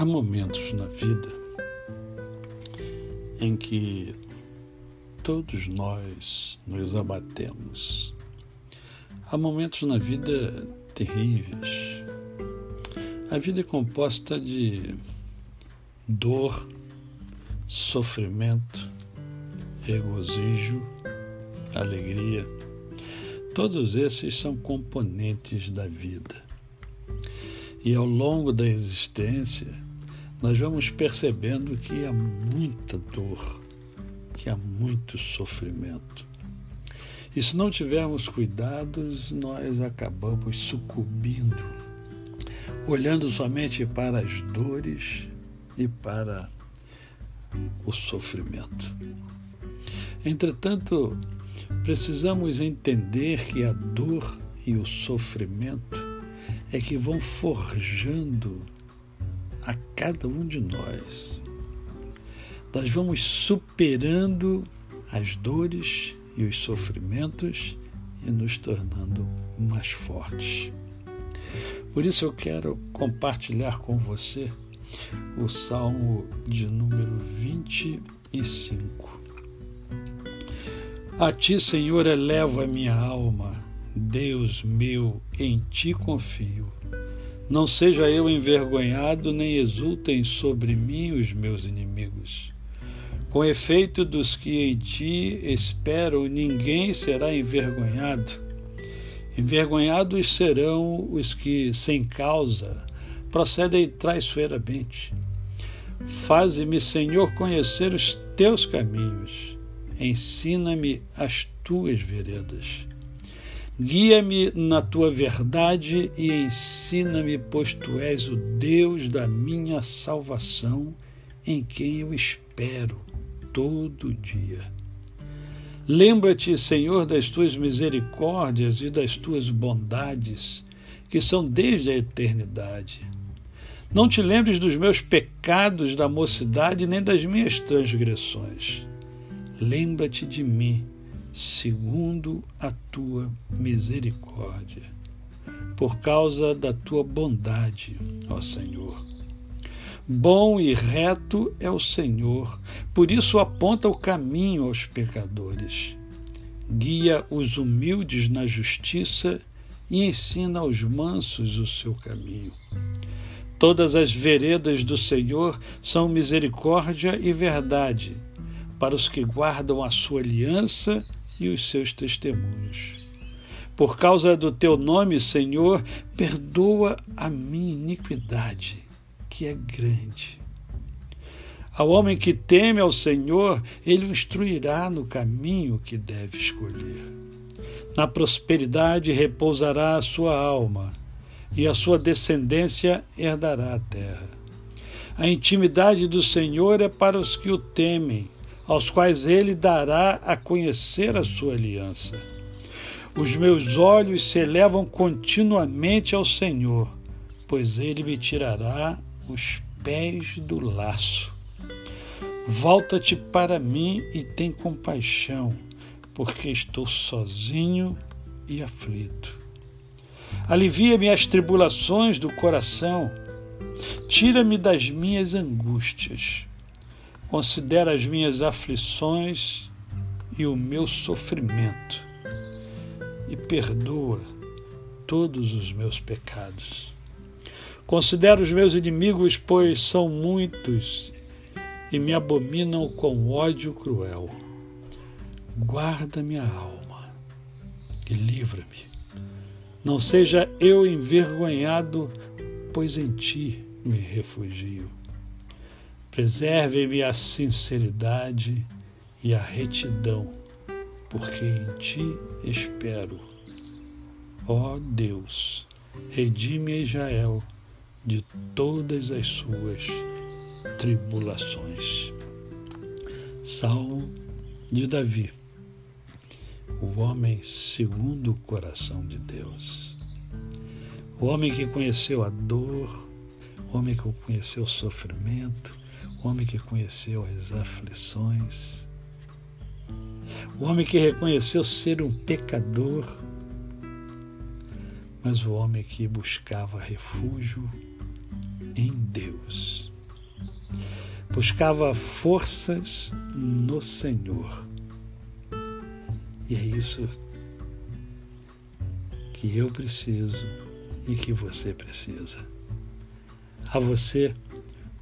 Há momentos na vida em que todos nós nos abatemos. Há momentos na vida terríveis. A vida é composta de dor, sofrimento, regozijo, alegria. Todos esses são componentes da vida. E ao longo da existência, nós vamos percebendo que há muita dor, que há muito sofrimento. E se não tivermos cuidados, nós acabamos sucumbindo, olhando somente para as dores e para o sofrimento. Entretanto, precisamos entender que a dor e o sofrimento é que vão forjando a cada um de nós. Nós vamos superando as dores e os sofrimentos e nos tornando mais fortes. Por isso eu quero compartilhar com você o Salmo de número 25. A ti, Senhor, eleva a minha alma Deus meu, em ti confio. Não seja eu envergonhado, nem exultem sobre mim os meus inimigos. Com efeito dos que em ti esperam, ninguém será envergonhado. Envergonhados serão os que, sem causa, procedem traiçoeiramente. Faze-me, Senhor, conhecer os teus caminhos. Ensina-me as tuas veredas. Guia-me na tua verdade e ensina-me, pois tu és o Deus da minha salvação, em quem eu espero todo dia. Lembra-te, Senhor, das tuas misericórdias e das tuas bondades, que são desde a eternidade. Não te lembres dos meus pecados da mocidade, nem das minhas transgressões. Lembra-te de mim segundo a tua misericórdia, por causa da tua bondade, ó Senhor. Bom e reto é o Senhor, por isso aponta o caminho aos pecadores. Guia os humildes na justiça e ensina aos mansos o seu caminho. Todas as veredas do Senhor são misericórdia e verdade para os que guardam a sua aliança e os seus testemunhos. Por causa do teu nome, Senhor, perdoa a minha iniquidade, que é grande. Ao homem que teme ao Senhor, ele o instruirá no caminho que deve escolher. Na prosperidade repousará a sua alma, e a sua descendência herdará a terra. A intimidade do Senhor é para os que o temem aos quais ele dará a conhecer a sua aliança. Os meus olhos se elevam continuamente ao Senhor, pois ele me tirará os pés do laço. Volta-te para mim e tem compaixão, porque estou sozinho e aflito. Alivia-me as tribulações do coração, tira-me das minhas angústias Considera as minhas aflições e o meu sofrimento e perdoa todos os meus pecados. Considera os meus inimigos, pois são muitos e me abominam com ódio cruel. Guarda minha alma e livra-me. Não seja eu envergonhado, pois em ti me refugio. Preserve-me a sinceridade e a retidão, porque em ti espero. Ó Deus, redime Israel de todas as suas tribulações. Salmo de Davi, o homem segundo o coração de Deus. O homem que conheceu a dor, o homem que conheceu o sofrimento, homem que conheceu as aflições, o homem que reconheceu ser um pecador, mas o homem que buscava refúgio em Deus. buscava forças no Senhor. E é isso que eu preciso e que você precisa. A você,